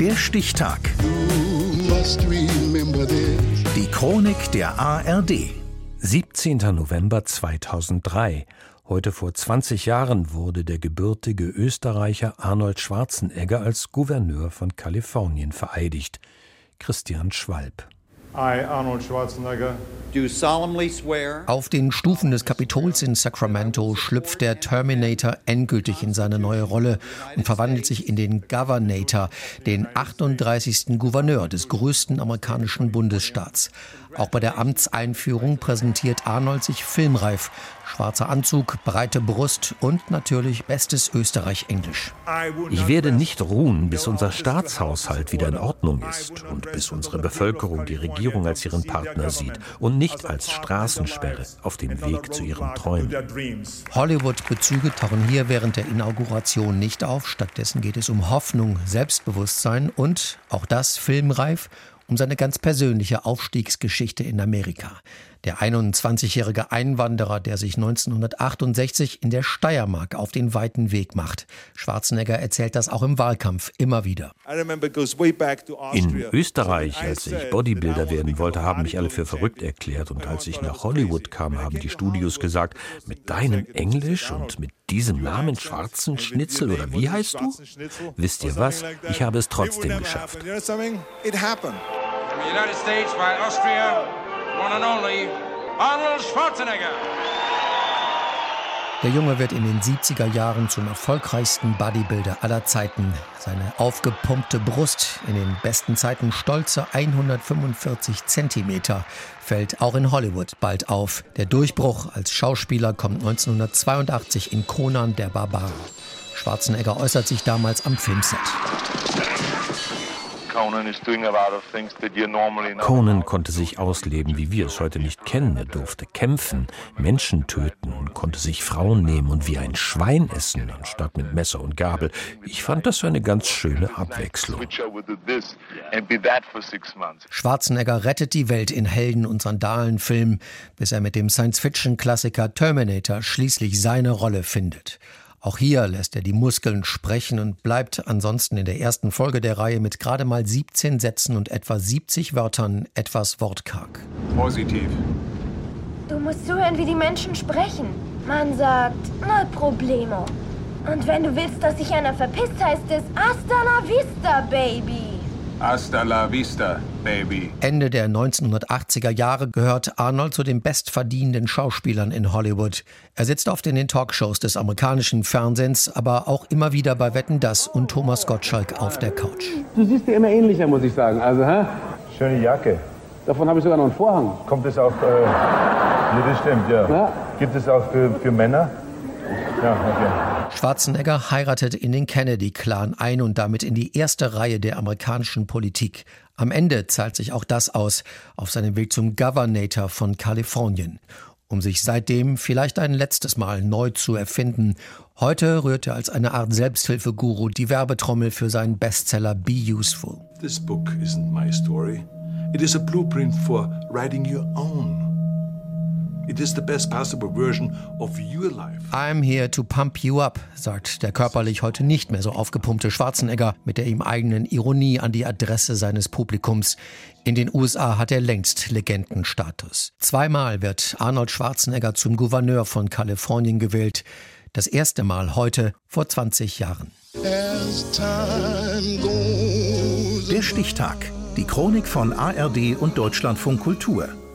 Der Stichtag. Die Chronik der ARD. 17. November 2003. Heute vor 20 Jahren wurde der gebürtige Österreicher Arnold Schwarzenegger als Gouverneur von Kalifornien vereidigt. Christian Schwalb. I, Arnold Schwarzenegger, auf den Stufen des Kapitols in Sacramento schlüpft der Terminator endgültig in seine neue Rolle und verwandelt sich in den Governator, den 38. Gouverneur des größten amerikanischen Bundesstaats. Auch bei der Amtseinführung präsentiert Arnold sich filmreif. Schwarzer Anzug, breite Brust und natürlich bestes Österreich-Englisch. Ich werde nicht ruhen, bis unser Staatshaushalt wieder in Ordnung ist und bis unsere Bevölkerung die Regierung als ihren Partner sieht und nicht als Straßensperre auf dem Weg zu ihren Träumen. Hollywood-Bezüge tauchen hier während der Inauguration nicht auf. Stattdessen geht es um Hoffnung, Selbstbewusstsein und, auch das filmreif, um seine ganz persönliche Aufstiegsgeschichte in Amerika. Der 21-jährige Einwanderer, der sich 1968 in der Steiermark auf den weiten Weg macht. Schwarzenegger erzählt das auch im Wahlkampf immer wieder. In Österreich, als ich Bodybuilder werden wollte, haben mich alle für verrückt erklärt. Und als ich nach Hollywood kam, haben die Studios gesagt, mit deinem Englisch und mit diesem Namen Schwarzen Schnitzel oder wie heißt du? Wisst ihr was? Ich habe es trotzdem geschafft. United States by Austria, one and only Arnold Schwarzenegger. Der Junge wird in den 70er Jahren zum erfolgreichsten Bodybuilder aller Zeiten. Seine aufgepumpte Brust, in den besten Zeiten stolze 145 Zentimeter, fällt auch in Hollywood bald auf. Der Durchbruch als Schauspieler kommt 1982 in Conan der Barbar. Schwarzenegger äußert sich damals am Filmset. Conan konnte sich ausleben, wie wir es heute nicht kennen. Er durfte kämpfen, Menschen töten und konnte sich Frauen nehmen und wie ein Schwein essen, anstatt mit Messer und Gabel. Ich fand das eine ganz schöne Abwechslung. Schwarzenegger rettet die Welt in Helden- und Sandalenfilmen, bis er mit dem Science-Fiction-Klassiker Terminator schließlich seine Rolle findet. Auch hier lässt er die Muskeln sprechen und bleibt ansonsten in der ersten Folge der Reihe mit gerade mal 17 Sätzen und etwa 70 Wörtern etwas wortkarg. Positiv. Du musst zuhören, wie die Menschen sprechen. Man sagt, no problemo. Und wenn du willst, dass sich einer verpisst, heißt es hasta la vista, baby. Hasta la vista, baby. Ende der 1980er Jahre gehört Arnold zu den bestverdienenden Schauspielern in Hollywood. Er sitzt oft in den Talkshows des amerikanischen Fernsehens, aber auch immer wieder bei Wetten Das und Thomas Gottschalk auf der Couch. Du siehst dir immer ähnlicher, muss ich sagen. Also, hä? Schöne Jacke. Davon habe ich sogar noch einen Vorhang. Kommt es auch. Äh, ja, das stimmt, ja. ja. Gibt es auch für, für Männer? Ja, okay. Schwarzenegger heiratet in den Kennedy-Clan ein und damit in die erste Reihe der amerikanischen Politik. Am Ende zahlt sich auch das aus, auf seinem Weg zum Governator von Kalifornien. Um sich seitdem vielleicht ein letztes Mal neu zu erfinden. Heute rührt er als eine Art Selbsthilfeguru die Werbetrommel für seinen Bestseller Be Useful. This book isn't my story. It is a blueprint for writing your own. It is the best possible version of your life. I'm here to pump you up, sagt der körperlich heute nicht mehr so aufgepumpte Schwarzenegger mit der ihm eigenen Ironie an die Adresse seines Publikums. In den USA hat er längst Legendenstatus. Zweimal wird Arnold Schwarzenegger zum Gouverneur von Kalifornien gewählt. Das erste Mal heute vor 20 Jahren. Der Stichtag. Die Chronik von ARD und Deutschlandfunk Kultur.